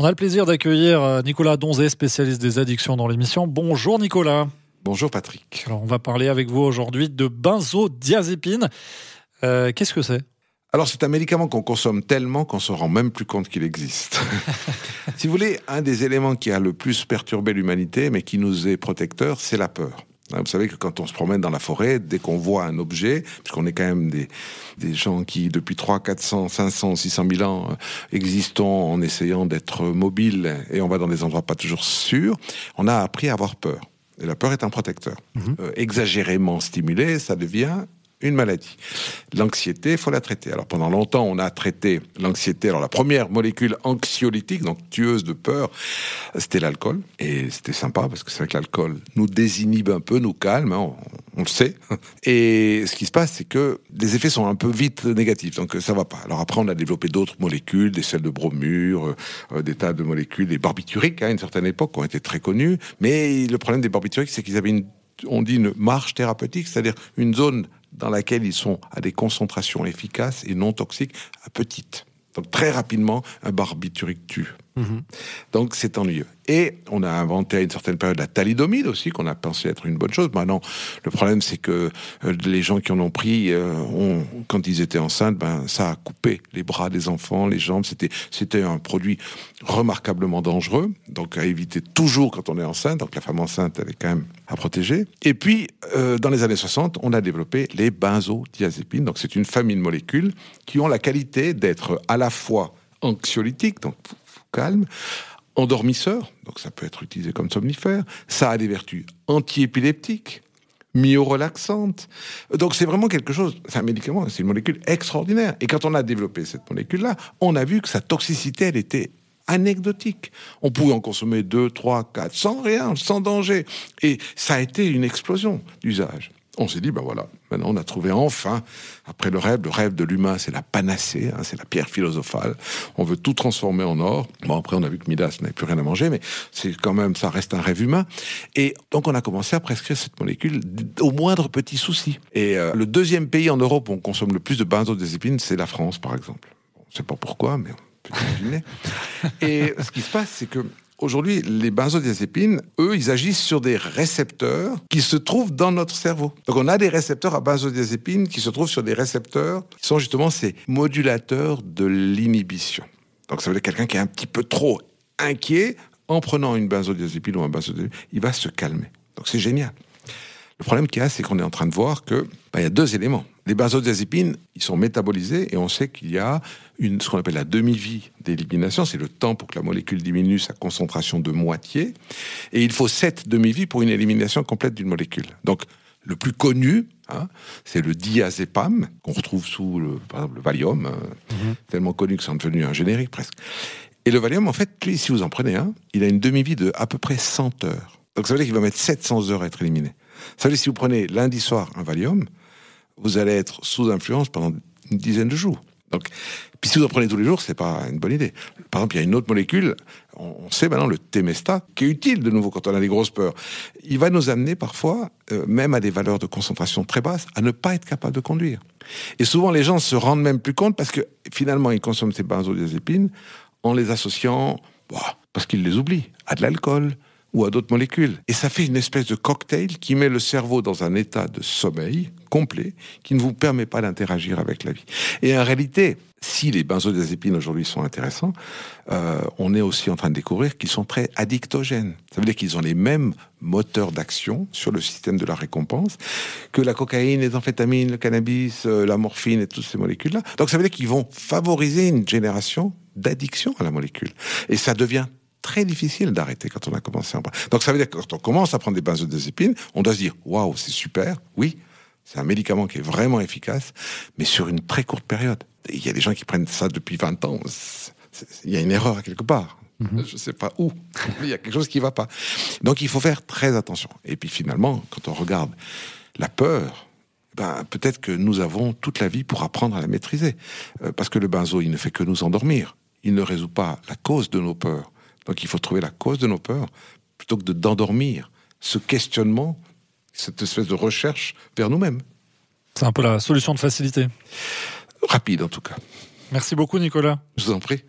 On a le plaisir d'accueillir euh, Nicolas Donzé, spécialiste des addictions dans l'émission. Bonjour Nicolas. Bonjour Patrick. Alors on va parler avec vous aujourd'hui de benzodiazépine. Euh, Qu'est-ce que c'est? Alors c'est un médicament qu'on consomme tellement qu'on se rend même plus compte qu'il existe. si vous voulez, un des éléments qui a le plus perturbé l'humanité, mais qui nous est protecteur, c'est la peur. Vous savez que quand on se promène dans la forêt, dès qu'on voit un objet, puisqu'on est quand même des, des gens qui, depuis 3, 400, 500, 600 000 ans, euh, existons en essayant d'être mobiles et on va dans des endroits pas toujours sûrs, on a appris à avoir peur. Et la peur est un protecteur. Mhm. Euh, exagérément stimulé, ça devient une maladie. L'anxiété, il faut la traiter. Alors pendant longtemps, on a traité l'anxiété. Alors la première molécule anxiolytique, donc tueuse de peur, c'était l'alcool. Et c'était sympa parce que c'est vrai que l'alcool nous désinhibe un peu, nous calme, hein, on, le sait. Et ce qui se passe, c'est que les effets sont un peu vite négatifs, donc ça va pas. Alors après, on a développé d'autres molécules, des sels de bromure, euh, des tas de molécules, des barbituriques hein, à une certaine époque, ont été très connus. Mais le problème des barbituriques, c'est qu'ils avaient une on dit une marche thérapeutique, c'est-à-dire une zone dans laquelle ils sont à des concentrations efficaces et non toxiques à petites. Donc très rapidement, un barbiturique tue. Mhm. Donc c'est ennuyeux. Et on a inventé à une certaine période la thalidomide aussi, qu'on a pensé être une bonne chose. Maintenant, le problème c'est que euh, les gens qui en ont pris, euh, ont, quand ils étaient enceintes, ben ça a coupé les bras des enfants, les jambes. C'était c'était un produit remarquablement dangereux, donc à éviter toujours quand on est enceinte. Donc la femme enceinte, elle est quand même à protéger. Et puis euh, dans les années 60, on a développé les benzodiazépines. Donc c'est une famille de molécules qui ont la qualité d'être à la fois anxiolytiques, donc calme, endormisseur, donc ça peut être utilisé comme somnifère, ça a des vertus antiépileptiques, myorelaxantes. Donc c'est vraiment quelque chose, c'est un médicament, c'est une molécule extraordinaire. Et quand on a développé cette molécule-là, on a vu que sa toxicité, elle était anecdotique. On pouvait en consommer deux, trois, quatre, sans rien, sans danger. Et ça a été une explosion d'usage on s'est dit, ben voilà, maintenant on a trouvé enfin, après le rêve, le rêve de l'humain, c'est la panacée, hein, c'est la pierre philosophale. On veut tout transformer en or. Bon, après on a vu que Midas n'avait plus rien à manger, mais c'est quand même, ça reste un rêve humain. Et donc on a commencé à prescrire cette molécule au moindre petit souci. Et euh, le deuxième pays en Europe où on consomme le plus de benzodiazépines, c'est la France, par exemple. On ne sait pas pourquoi, mais on peut imaginer. Et ce qui se passe, c'est que Aujourd'hui, les benzodiazépines, eux, ils agissent sur des récepteurs qui se trouvent dans notre cerveau. Donc on a des récepteurs à benzodiazépines qui se trouvent sur des récepteurs qui sont justement ces modulateurs de l'inhibition. Donc ça veut dire quelqu'un qui est un petit peu trop inquiet, en prenant une benzodiazépine ou un benzodiazépine, il va se calmer. Donc c'est génial. Le problème qu'il y a, c'est qu'on est en train de voir que ben, il y a deux éléments. Les benzodiazépines, ils sont métabolisés et on sait qu'il y a une, ce qu'on appelle la demi-vie d'élimination. C'est le temps pour que la molécule diminue sa concentration de moitié. Et il faut sept demi-vies pour une élimination complète d'une molécule. Donc, le plus connu, hein, c'est le diazépam, qu'on retrouve sous, le, par exemple, le Valium, hein, mhm. tellement connu que c'est devenu un générique presque. Et le Valium, en fait, lui, si vous en prenez un, il a une demi-vie de à peu près 100 heures. Donc ça veut dire qu'il va mettre 700 heures à être éliminé. Ça veut dire si vous prenez lundi soir un Valium, vous allez être sous influence pendant une dizaine de jours. Donc, puis si vous en prenez tous les jours, c'est pas une bonne idée. Par exemple, il y a une autre molécule, on sait maintenant le Temesta, qui est utile de nouveau quand on a des grosses peurs. Il va nous amener parfois, euh, même à des valeurs de concentration très basses, à ne pas être capable de conduire. Et souvent, les gens se rendent même plus compte parce que finalement, ils consomment ces benzodiazépines en les associant, bah, parce qu'ils les oublient, à de l'alcool, ou à d'autres molécules. Et ça fait une espèce de cocktail qui met le cerveau dans un état de sommeil complet qui ne vous permet pas d'interagir avec la vie. Et en réalité, si les benzodiazépines aujourd'hui sont intéressants, euh, on est aussi en train de découvrir qu'ils sont très addictogènes. Ça veut dire qu'ils ont les mêmes moteurs d'action sur le système de la récompense que la cocaïne, les amphétamines, le cannabis, euh, la morphine et toutes ces molécules-là. Donc ça veut dire qu'ils vont favoriser une génération d'addiction à la molécule. Et ça devient très difficile d'arrêter quand on a commencé à en prendre. Donc ça veut dire que quand on commence à prendre des benzodiazépines, on doit se dire waouh, c'est super, oui, c'est un médicament qui est vraiment efficace, mais sur une très courte période. il y a des gens qui prennent ça depuis 20 ans. Il y a une erreur à quelque part. Mhm. Je ne sais pas où. il y a quelque chose qui ne va pas. Donc il faut faire très attention. Et puis finalement, quand on regarde la peur, ben, peut-être que nous avons toute la vie pour apprendre à la maîtriser. Euh, parce que le benzo, il ne fait que nous endormir. Il ne résout pas la cause de nos peurs. Donc il faut trouver la cause de nos peurs plutôt que d'endormir ce questionnement, cette espèce de recherche vers nous-mêmes. C'est un peu la solution de facilité. Rapide en tout cas. Merci beaucoup Nicolas. Je vous en prie.